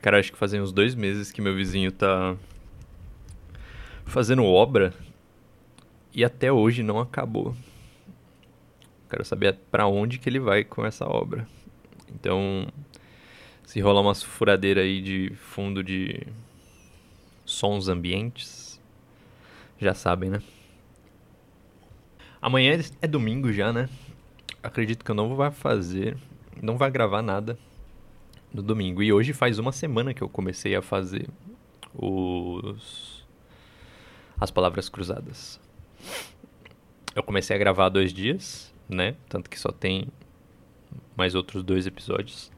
Cara, acho que fazem uns dois meses que meu vizinho tá fazendo obra e até hoje não acabou. Quero saber para onde que ele vai com essa obra. Então, se rolar uma furadeira aí de fundo de sons ambientes, já sabem, né? Amanhã é domingo já, né? Acredito que eu não vou fazer, não vai gravar nada no domingo. E hoje faz uma semana que eu comecei a fazer os as palavras cruzadas. Eu comecei a gravar há dois dias, né? Tanto que só tem mais outros dois episódios.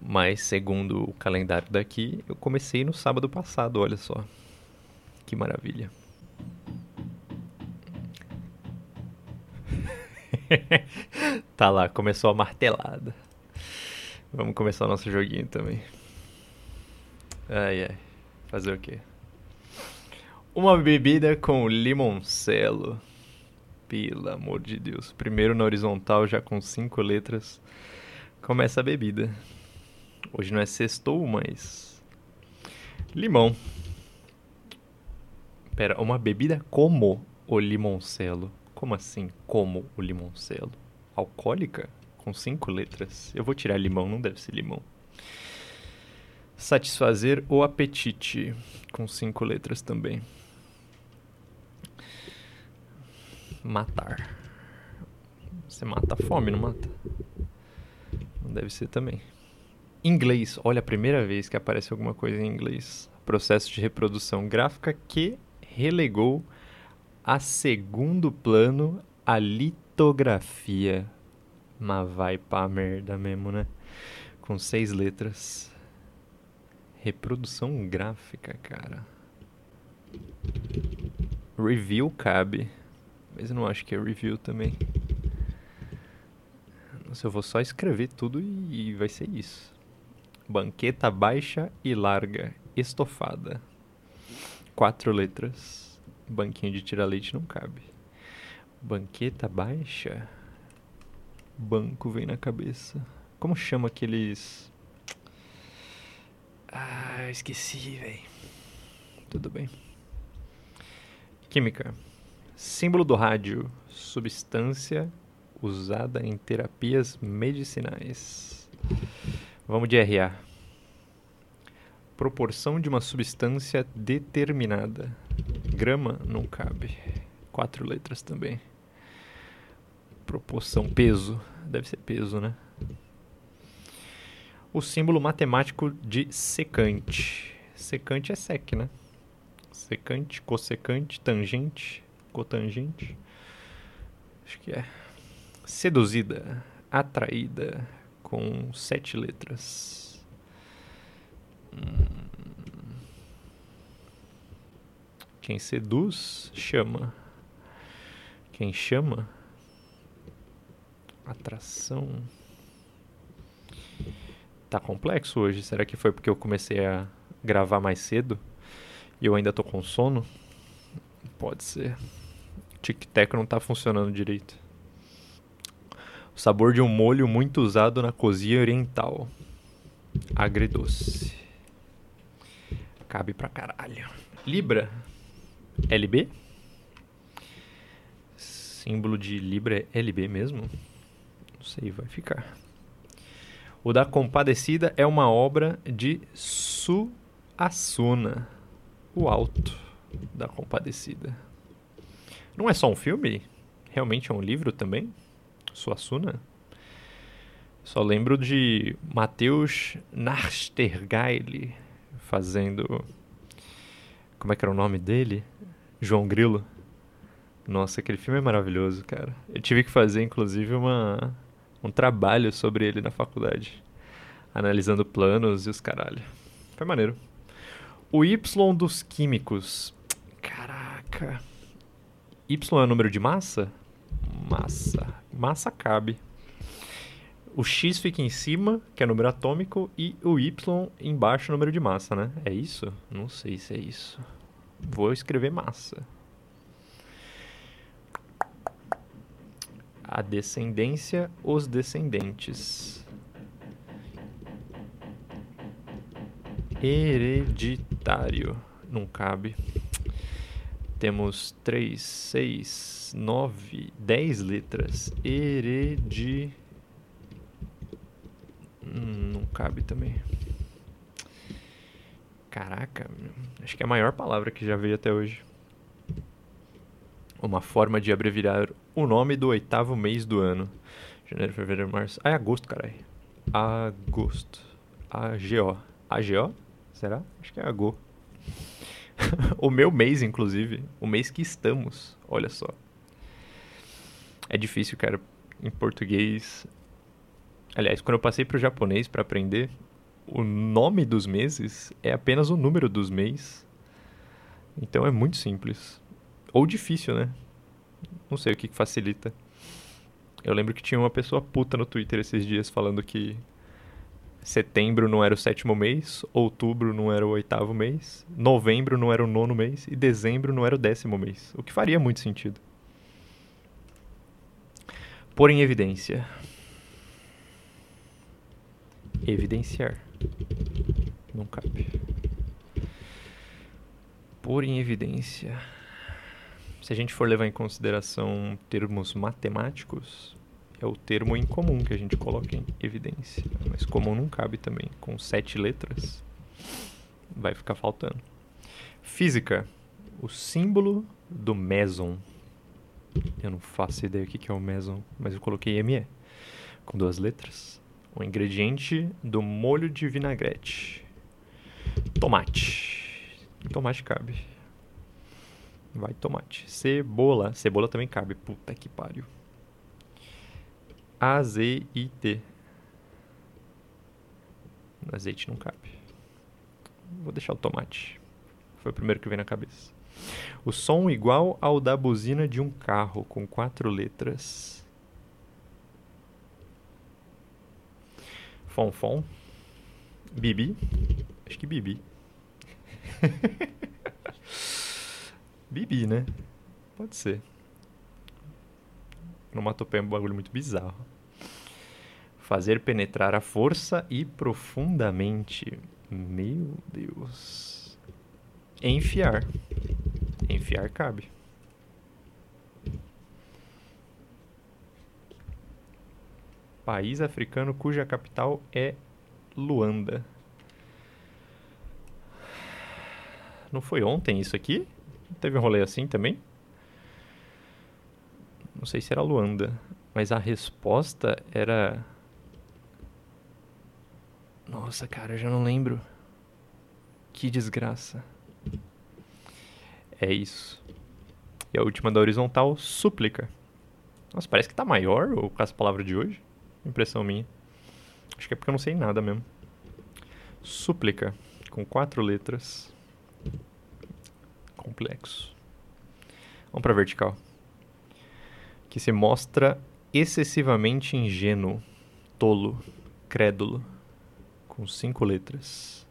Mas segundo o calendário daqui, eu comecei no sábado passado, olha só. Que maravilha. tá lá, começou a martelada. Vamos começar o nosso joguinho também. Ai ai. Fazer o quê? Uma bebida com limoncelo. Pelo amor de Deus. Primeiro na horizontal, já com cinco letras. Começa a bebida. Hoje não é sextou, mas. Limão. Pera, uma bebida como o limoncelo? Como assim, como o limoncelo? Alcoólica? Com cinco letras? Eu vou tirar limão, não deve ser limão. Satisfazer o apetite. Com cinco letras também. Matar. Você mata a fome, não mata? Não deve ser também. Inglês. Olha, a primeira vez que aparece alguma coisa em inglês. Processo de reprodução gráfica que relegou a segundo plano a litografia. Mas vai pra merda mesmo, né? Com seis letras. Reprodução gráfica, cara. Review cabe. Mas eu não acho que é review também. Nossa, eu vou só escrever tudo e vai ser isso. Banqueta baixa e larga, estofada. Quatro letras. Banquinho de tirar leite não cabe. Banqueta baixa. Banco vem na cabeça. Como chama aqueles. Ah, esqueci, velho. Tudo bem. Química. Símbolo do rádio: substância usada em terapias medicinais. Vamos de RA. Proporção de uma substância determinada. Grama não cabe. Quatro letras também. Proporção peso. Deve ser peso, né? O símbolo matemático de secante. Secante é sec, né? Secante, cossecante, tangente cotangente. Acho que é. Seduzida, atraída, com sete letras. Hum. Quem seduz, chama. Quem chama, atração. Tá complexo hoje. Será que foi porque eu comecei a gravar mais cedo e eu ainda tô com sono? Pode ser. Tic-tac não está funcionando direito. O sabor de um molho muito usado na cozinha oriental. Agridoce. Cabe pra caralho. Libra. LB? Símbolo de Libra é LB mesmo? Não sei, vai ficar. O da Compadecida é uma obra de Suassuna. O Alto da Compadecida. Não é só um filme? Realmente é um livro também? Suassuna? Só lembro de Matheus Nachtergaele fazendo. Como é que era o nome dele? João Grilo. Nossa, aquele filme é maravilhoso, cara. Eu tive que fazer, inclusive, uma, um trabalho sobre ele na faculdade. Analisando planos e os caralho. Foi maneiro. O Y dos químicos. Caraca. Y é número de massa? Massa. Massa cabe. O X fica em cima, que é número atômico, e o Y embaixo, número de massa, né? É isso? Não sei se é isso. Vou escrever massa. A descendência, os descendentes. Hereditário. Não cabe. Temos 3, 6, 9, 10 letras. Heredi. Hum, não cabe também. Caraca, acho que é a maior palavra que já veio até hoje. Uma forma de abreviar o nome do oitavo mês do ano. Janeiro, fevereiro, março. Ah, é agosto, caralho. Agosto. A-G-O. A-G-O? Será? Acho que é Ago. o meu mês, inclusive. O mês que estamos. Olha só. É difícil, cara. Em português. Aliás, quando eu passei pro japonês para aprender, o nome dos meses é apenas o número dos meses. Então é muito simples. Ou difícil, né? Não sei o que facilita. Eu lembro que tinha uma pessoa puta no Twitter esses dias falando que setembro não era o sétimo mês, outubro não era o oitavo mês, novembro não era o nono mês e dezembro não era o décimo mês. O que faria muito sentido. Pôr em evidência. Evidenciar. Não cabe. Pôr em evidência. Se a gente for levar em consideração termos matemáticos, é o termo incomum que a gente coloca em evidência. Mas comum não cabe também. Com sete letras, vai ficar faltando. Física. O símbolo do meson. Eu não faço ideia o que é o meson, mas eu coloquei ME. Com duas letras o ingrediente do molho de vinagrete. Tomate. Tomate cabe. Vai tomate. Cebola. Cebola também cabe. Puta que pariu. Azeite. Azeite não cabe. Vou deixar o tomate. Foi o primeiro que veio na cabeça. O som igual ao da buzina de um carro, com quatro letras. Fonfon. Bibi. Acho que Bibi. Bibi, né? Pode ser. Onomatopeia é um bagulho muito bizarro. Fazer penetrar a força e profundamente. Meu Deus. Enfiar. Enfiar cabe. país africano cuja capital é Luanda. Não foi ontem isso aqui? Teve um rolê assim também? Não sei se era Luanda, mas a resposta era. Nossa, cara, eu já não lembro. Que desgraça. É isso. E a última da horizontal, súplica. Nossa, parece que tá maior ou com essa palavra de hoje. Impressão minha. Acho que é porque eu não sei nada mesmo. Súplica, com quatro letras. Complexo. Vamos para vertical. Que se mostra excessivamente ingênuo, tolo, crédulo, com cinco letras.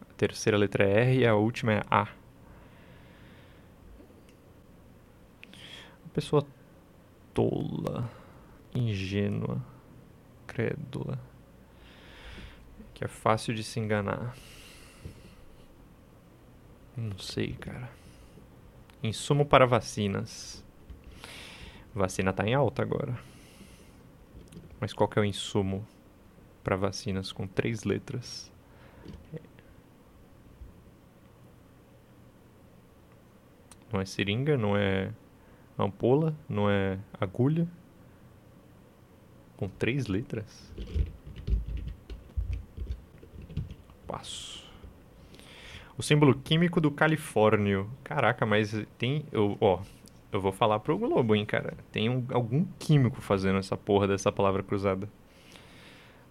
A terceira letra é R e a última é A. Pessoa tola, ingênua, crédula, que é fácil de se enganar. Não sei, cara. Insumo para vacinas. Vacina tá em alta agora. Mas qual que é o insumo para vacinas com três letras? Não é seringa, não é ampola, não é agulha. Com três letras. Passo. O símbolo químico do Califórnio. Caraca, mas tem. Eu, ó, eu vou falar pro Globo, hein, cara. Tem um, algum químico fazendo essa porra dessa palavra cruzada.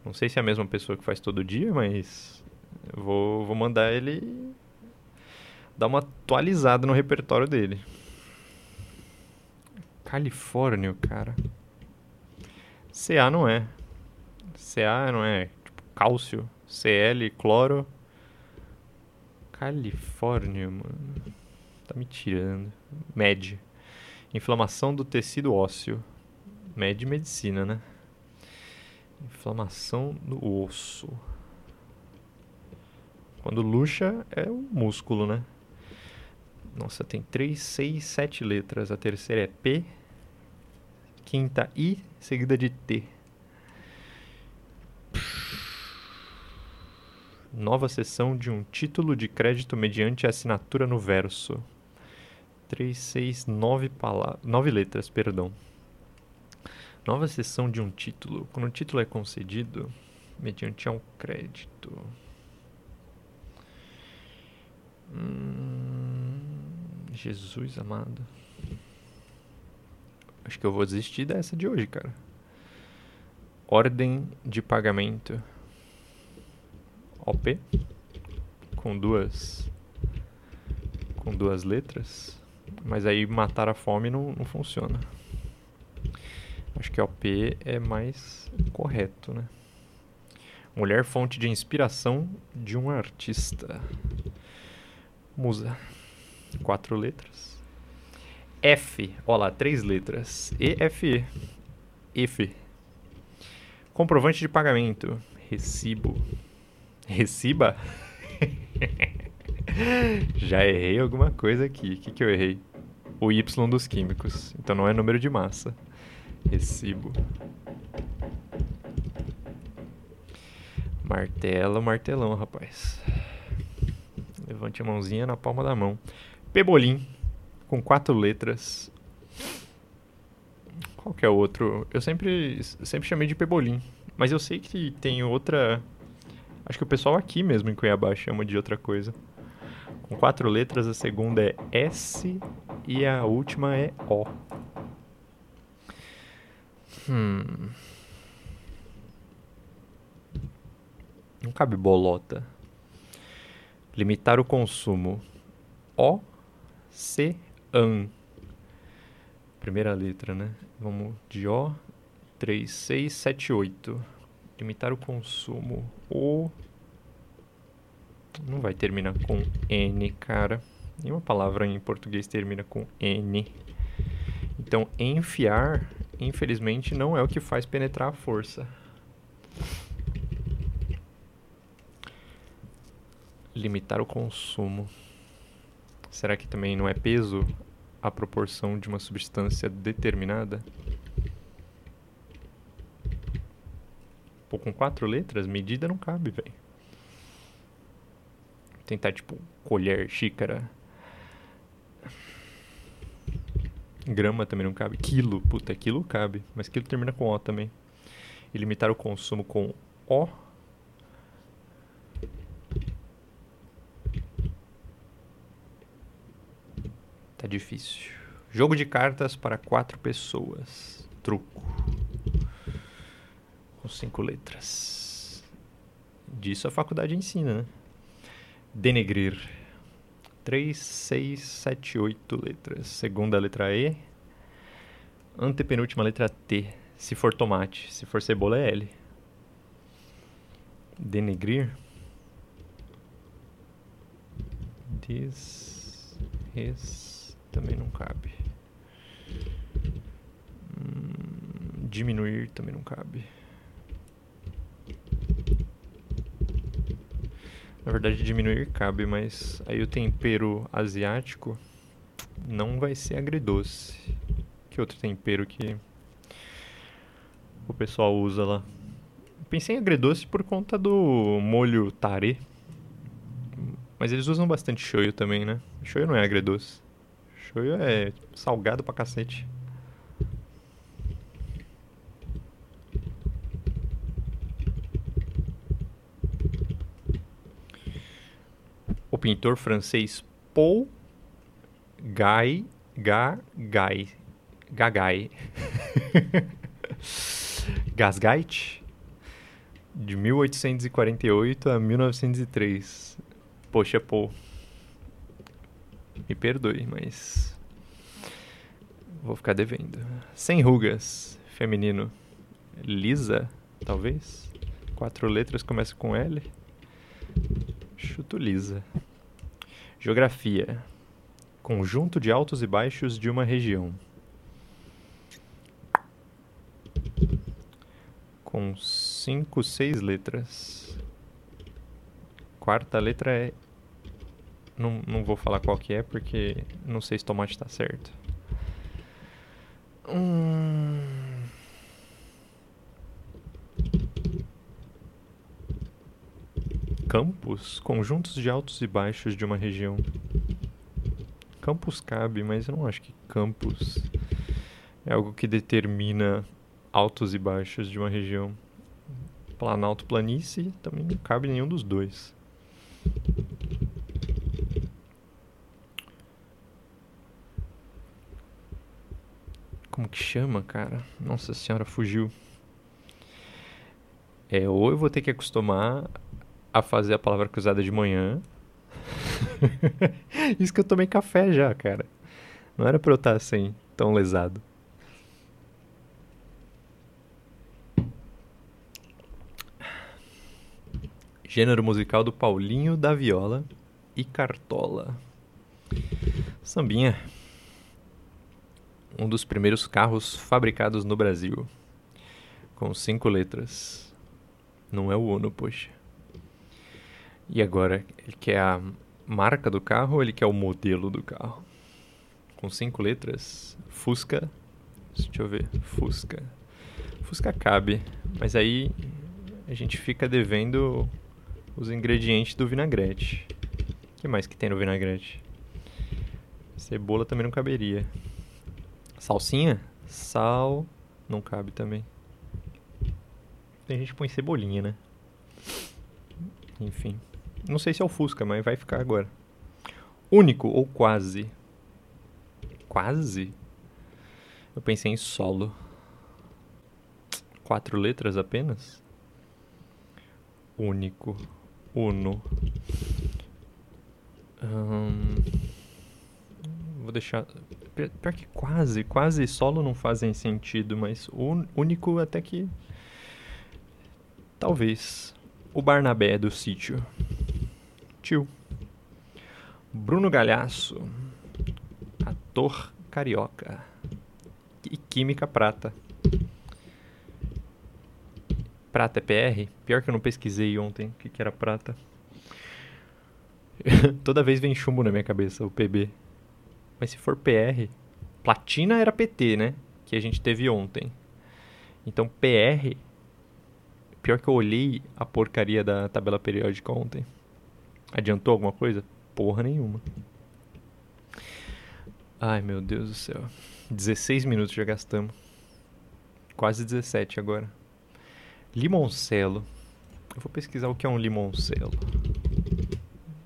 Não sei se é a mesma pessoa que faz todo dia, mas. vou, vou mandar ele dar uma atualizada no repertório dele. Califórnio, cara. Ca não é. Ca não é tipo cálcio. Cl, cloro. Califórnia, mano. Tá me tirando. Med. Inflamação do tecido ósseo. Med medicina, né? Inflamação do osso. Quando luxa é o músculo, né? Nossa, tem 3, 6, 7 letras. A terceira é P. Quinta I, seguida de T. Nova sessão de um título de crédito mediante assinatura no verso. 3, 6, 9 palavras. 9 letras, perdão. Nova sessão de um título. Quando o título é concedido mediante um crédito. Hum, Jesus amado. Acho que eu vou desistir dessa de hoje, cara. Ordem de pagamento. OP. Com duas. Com duas letras. Mas aí matar a fome não, não funciona. Acho que OP é mais correto, né? Mulher fonte de inspiração de um artista. Musa. Quatro letras. F. Olha lá, três letras. E, F, E. F. Comprovante de pagamento. Recibo. Reciba? Já errei alguma coisa aqui. O que, que eu errei? O Y dos químicos. Então não é número de massa. Recibo. Martelo, martelão, rapaz. Levante a mãozinha na palma da mão. Pebolim, com quatro letras. Qual que é o outro? Eu sempre, sempre chamei de Pebolim. Mas eu sei que tem outra. Acho que o pessoal aqui mesmo em Cuiabá chama de outra coisa. Com quatro letras, a segunda é S e a última é O. Hum. Não cabe bolota. Limitar o consumo. O, C, AN. Primeira letra, né? Vamos de O. 3, 6, 7, 8. Limitar o consumo. O. Não vai terminar com N, cara. Nenhuma palavra em português termina com N. Então, enfiar, infelizmente, não é o que faz penetrar a força. Limitar o consumo. Será que também não é peso a proporção de uma substância determinada? Pô, com quatro letras, medida não cabe, velho. Tentar, tipo, colher, xícara. Grama também não cabe. Quilo, puta, quilo cabe. Mas quilo termina com O também. E limitar o consumo com O Tá difícil. Jogo de cartas para quatro pessoas. Truco. Com cinco letras. Disso a faculdade ensina, né? Denegrir. Três, seis, sete, oito letras. Segunda letra E. Antepenúltima letra T. Se for tomate. Se for cebola é L. Denegrir. Des. Res também não cabe. Hum, diminuir também não cabe. Na verdade, diminuir cabe, mas aí o tempero asiático não vai ser agridoce. Que outro tempero que o pessoal usa lá? Pensei em agridoce por conta do molho tare. Mas eles usam bastante shoyu também, né? Shoyu não é agridoce. Shoyu é salgado pra cacete. O pintor francês Paul Guy Gagai Gagai Gasgait de 1848 a 1903. Poxa, Paul. Me perdoe, mas. Vou ficar devendo. Sem rugas, feminino. Lisa, talvez? Quatro letras começa com L. Chuto lisa. Geografia. Conjunto de altos e baixos de uma região. Com cinco, seis letras. quarta letra é. Não, não vou falar qual que é porque não sei se tomate tá certo. Hum... Campos, conjuntos de altos e baixos de uma região. Campos cabe, mas eu não acho que campos é algo que determina altos e baixos de uma região. Planalto, planície, também não cabe nenhum dos dois. Como que chama, cara? Nossa senhora, fugiu. É, ou eu vou ter que acostumar a fazer a palavra cruzada de manhã. Isso que eu tomei café já, cara. Não era pra eu estar assim, tão lesado. Gênero musical do Paulinho da Viola e Cartola. Sambinha. Um dos primeiros carros fabricados no Brasil. Com cinco letras. Não é o Uno, poxa. E agora, ele quer a marca do carro ou ele quer o modelo do carro? Com cinco letras. Fusca. Deixa eu ver. Fusca. Fusca cabe. Mas aí a gente fica devendo os ingredientes do vinagrete. O que mais que tem no vinagrete? Cebola também não caberia. Salsinha? Sal não cabe também. Tem gente que põe cebolinha, né? Enfim. Não sei se é o Fusca, mas vai ficar agora. Único ou quase? Quase? Eu pensei em solo. Quatro letras apenas? Único. Uno. Hum, vou deixar. Pior que quase, quase solo não fazem sentido, mas único até que. Talvez. O Barnabé do sítio. Tio. Bruno Galhaço. Ator carioca. E Química Prata. Prata é PR? Pior que eu não pesquisei ontem o que, que era prata. Toda vez vem chumbo na minha cabeça, o PB. Mas se for PR, platina era PT, né? Que a gente teve ontem. Então PR. Pior que eu olhei a porcaria da tabela periódica ontem. Adiantou alguma coisa? Porra nenhuma. Ai meu Deus do céu. 16 minutos já gastamos. Quase 17 agora. Limoncelo. Eu vou pesquisar o que é um limoncelo.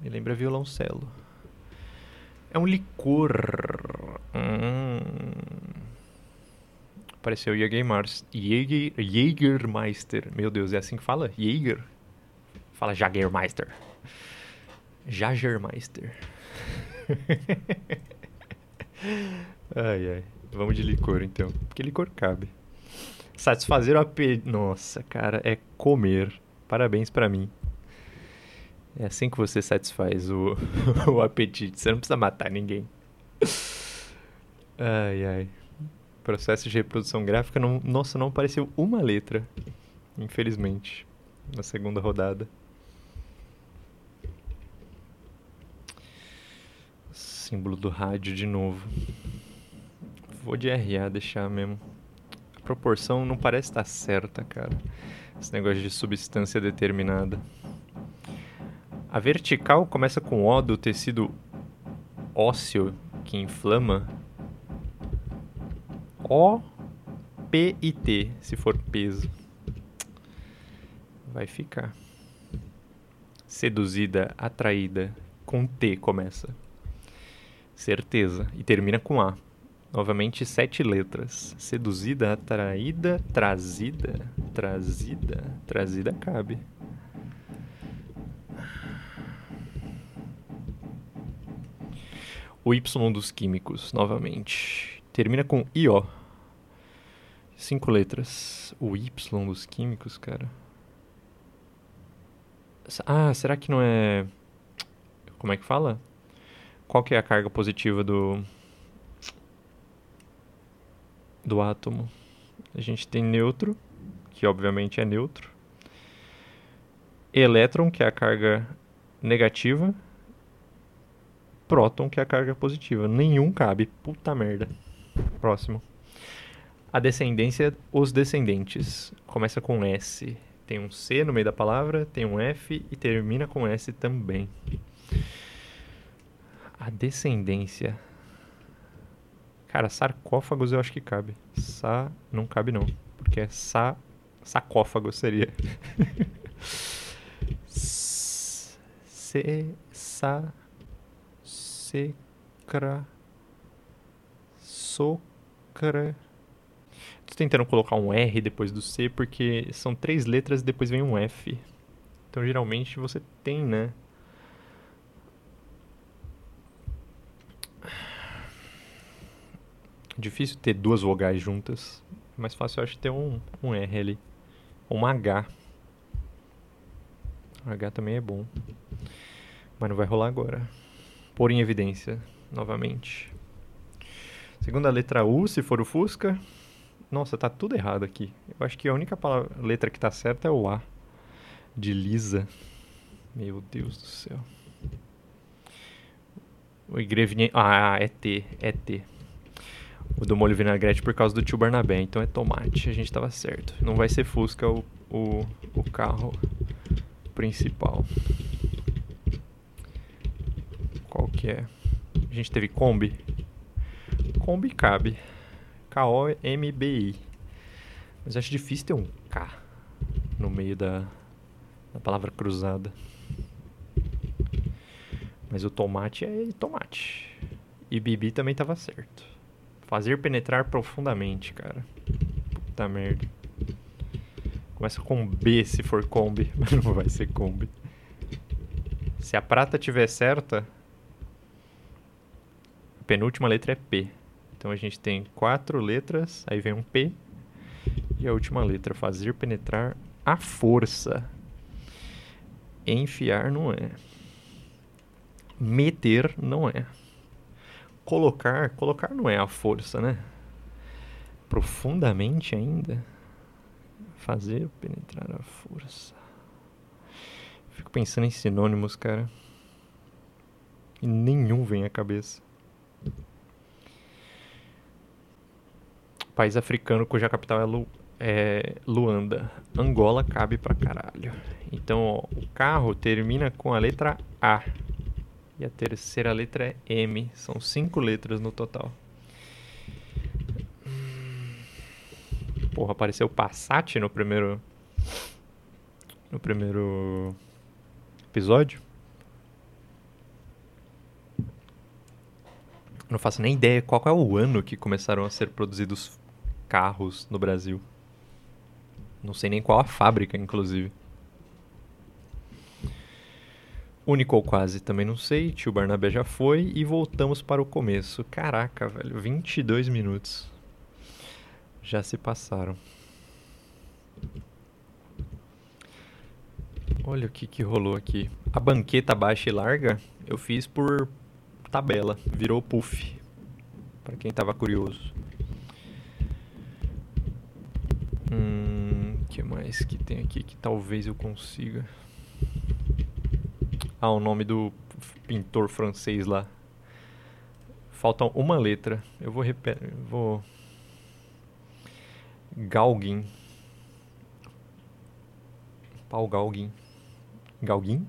Me lembra violoncelo. É um licor. Hum. Apareceu Jägermeister. Jäger, Jägermeister. Meu Deus, é assim que fala? Jäger? Fala Jagermeister. Jagermeister. ai, ai. Vamos de licor então. Porque licor cabe. Satisfazer o apetite. Nossa, cara, é comer. Parabéns para mim. É assim que você satisfaz o, o apetite. Você não precisa matar ninguém. Ai, ai. Processo de reprodução gráfica, não, nossa, não apareceu uma letra. Infelizmente. Na segunda rodada. Símbolo do rádio de novo. Vou de RA deixar mesmo proporção não parece estar certa, cara. Esse negócio de substância determinada. A vertical começa com O do tecido ósseo que inflama. O, P e T, se for peso. Vai ficar. Seduzida, atraída, com T começa. Certeza. E termina com A. Novamente sete letras. Seduzida, atraída, trazida, trazida, trazida cabe. O Y dos químicos, novamente. Termina com IO. Cinco letras. O Y dos químicos, cara. Ah, será que não é. Como é que fala? Qual que é a carga positiva do do átomo. A gente tem neutro, que obviamente é neutro. Elétron, que é a carga negativa, próton, que é a carga positiva. Nenhum cabe. Puta merda. Próximo. A descendência, os descendentes. Começa com S. Tem um C no meio da palavra, tem um F e termina com S também. A descendência. Cara, sarcófagos eu acho que cabe. Sa não cabe não, porque é sa sacófago seria. Se sa secra socra Tô tentando colocar um R depois do C porque são três letras e depois vem um F. Então geralmente você tem, né? Difícil ter duas vogais juntas. Mais fácil eu acho ter um, um R ali. Ou um H. H também é bom. Mas não vai rolar agora. Pôr em evidência, novamente. Segunda letra U, se for o Fusca. Nossa, tá tudo errado aqui. Eu acho que a única palavra, letra que tá certa é o A. De Lisa. Meu Deus do céu. O Igrevinha... Ah, é T. É T. O do molho vinagrete por causa do tio Barnabé. Então é tomate. A gente tava certo. Não vai ser Fusca o, o, o carro principal. Qual que é? A gente teve Kombi. Kombi cabe. K-O-M-B-I. Mas acho difícil ter um K no meio da, da palavra cruzada. Mas o tomate é tomate. E Bibi também estava certo. Fazer penetrar profundamente, cara. Puta merda. Começa com B se for Kombi, mas não vai ser Kombi. Se a prata tiver certa, a penúltima letra é P. Então a gente tem quatro letras, aí vem um P. E a última letra, fazer penetrar a força. Enfiar não é. Meter não é. Colocar, colocar não é a força, né? Profundamente ainda. Fazer penetrar a força. Fico pensando em sinônimos, cara. E nenhum vem à cabeça. país africano cuja capital é, Lu, é, Luanda. Angola cabe pra caralho. Então, ó, o carro termina com a letra A. E a terceira letra é M. São cinco letras no total. Porra, apareceu Passat no primeiro. No primeiro episódio. Não faço nem ideia qual é o ano que começaram a ser produzidos carros no Brasil. Não sei nem qual a fábrica, inclusive. Único ou quase, também não sei. Tio Barnabé já foi e voltamos para o começo. Caraca, velho, 22 minutos. Já se passaram. Olha o que, que rolou aqui. A banqueta baixa e larga eu fiz por tabela. Virou puff. Para quem estava curioso. Hum, que mais que tem aqui que talvez eu consiga? Ah, o nome do pintor francês lá. Falta uma letra. Eu vou repetir, vou Galguin. Paul Galguin. Galguin?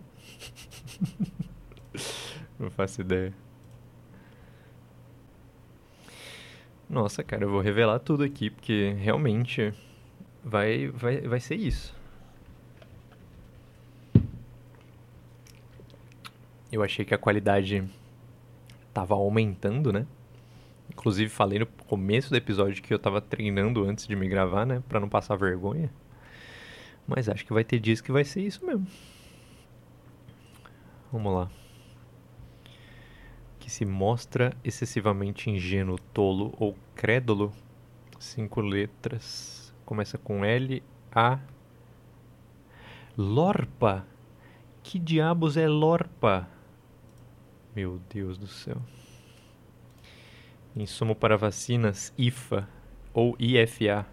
Não faço ideia. Nossa, cara, eu vou revelar tudo aqui porque realmente vai, vai, vai ser isso. Eu achei que a qualidade tava aumentando, né? Inclusive falei no começo do episódio que eu tava treinando antes de me gravar, né, para não passar vergonha. Mas acho que vai ter dias que vai ser isso mesmo. Vamos lá. Que se mostra excessivamente ingênuo, tolo ou crédulo. Cinco letras Começa com L, A. Lorpa? Que diabos é Lorpa? Meu Deus do céu. Insumo para vacinas IFA ou IFA.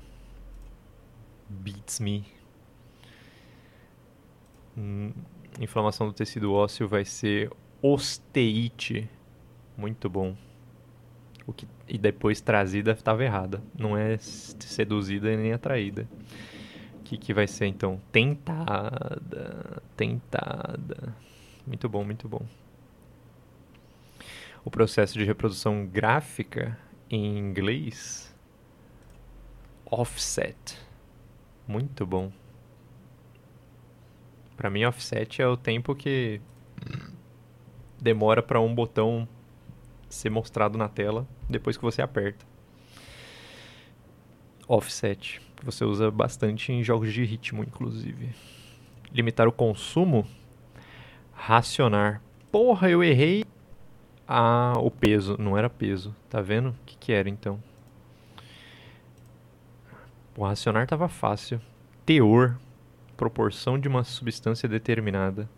Beats me. Hum, inflamação do tecido ósseo vai ser osteite. Muito bom. O que, e depois trazida estava errada. Não é seduzida nem atraída. O que, que vai ser então? Tentada. Tentada. Muito bom, muito bom. O processo de reprodução gráfica em inglês. Offset. Muito bom. Para mim, offset é o tempo que demora para um botão ser mostrado na tela depois que você aperta. Offset, você usa bastante em jogos de ritmo, inclusive. Limitar o consumo. Racionar. Porra, eu errei ah, o peso. Não era peso. Tá vendo? O que, que era então? O racionar tava fácil. Teor. Proporção de uma substância determinada.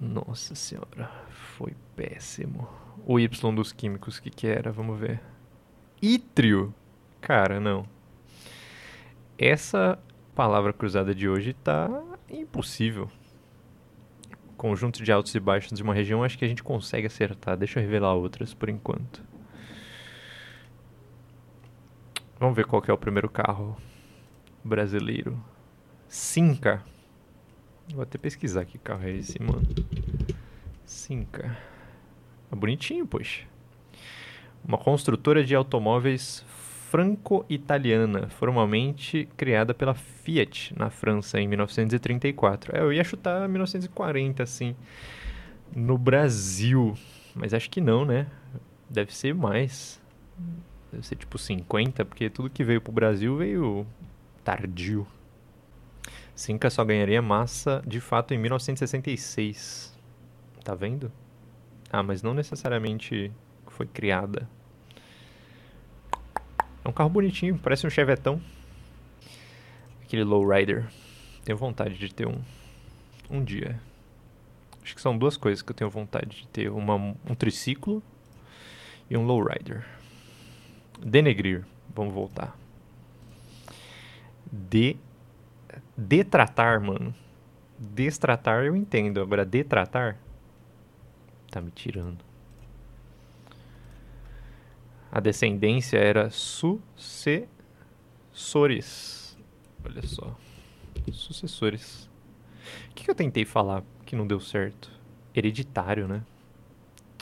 Nossa senhora, foi péssimo. O Y dos químicos, o que, que era? Vamos ver. Ítrio. Cara, não. Essa palavra cruzada de hoje tá impossível. Conjunto de altos e baixos de uma região, acho que a gente consegue acertar. Deixa eu revelar outras por enquanto. Vamos ver qual é o primeiro carro brasileiro. Cinca. Vou até pesquisar que carro é esse, mano. Cinca. É bonitinho, poxa. Uma construtora de automóveis franco-italiana, formalmente criada pela Fiat na França em 1934. É, eu ia chutar 1940, assim, no Brasil, mas acho que não, né? Deve ser mais. Deve ser tipo 50, porque tudo que veio pro Brasil veio tardio. Cinca só ganharia massa de fato em 1966. Tá vendo? Ah, mas não necessariamente foi criada. É um carro bonitinho, parece um Chevetão. Aquele lowrider. Tenho vontade de ter um um dia. Acho que são duas coisas que eu tenho vontade de ter, uma, um triciclo e um lowrider. Denegrir, vamos voltar. De Detratar, mano. Destratar eu entendo. Agora, detratar? Tá me tirando. A descendência era sucessores. Olha só. Sucessores. O que, que eu tentei falar que não deu certo? Hereditário, né?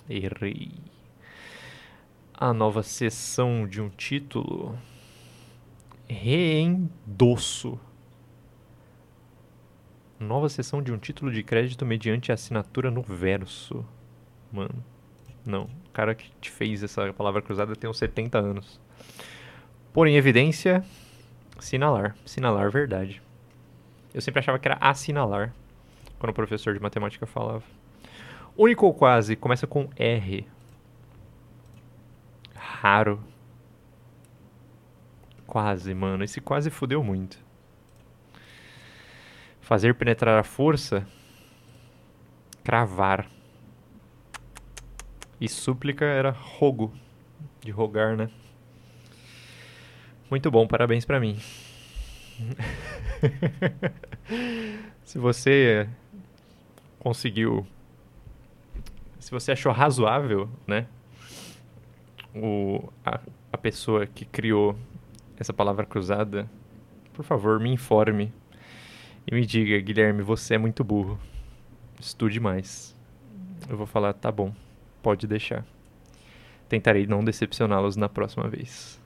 Errei. A nova sessão de um título. Reendosso Nova sessão de um título de crédito mediante assinatura no verso. Mano, não. Cara que te fez essa palavra cruzada tem uns 70 anos. Por em evidência, sinalar. Sinalar, verdade. Eu sempre achava que era assinalar, quando o professor de matemática falava. Único ou quase começa com R. Raro. Quase, mano. Esse quase fudeu muito. Fazer penetrar a força. Cravar. E súplica era rogo. De rogar, né? Muito bom, parabéns para mim. se você conseguiu. Se você achou razoável, né? O, a, a pessoa que criou essa palavra cruzada, por favor, me informe e me diga, Guilherme, você é muito burro. Estude mais. Eu vou falar, tá bom, pode deixar. Tentarei não decepcioná-los na próxima vez.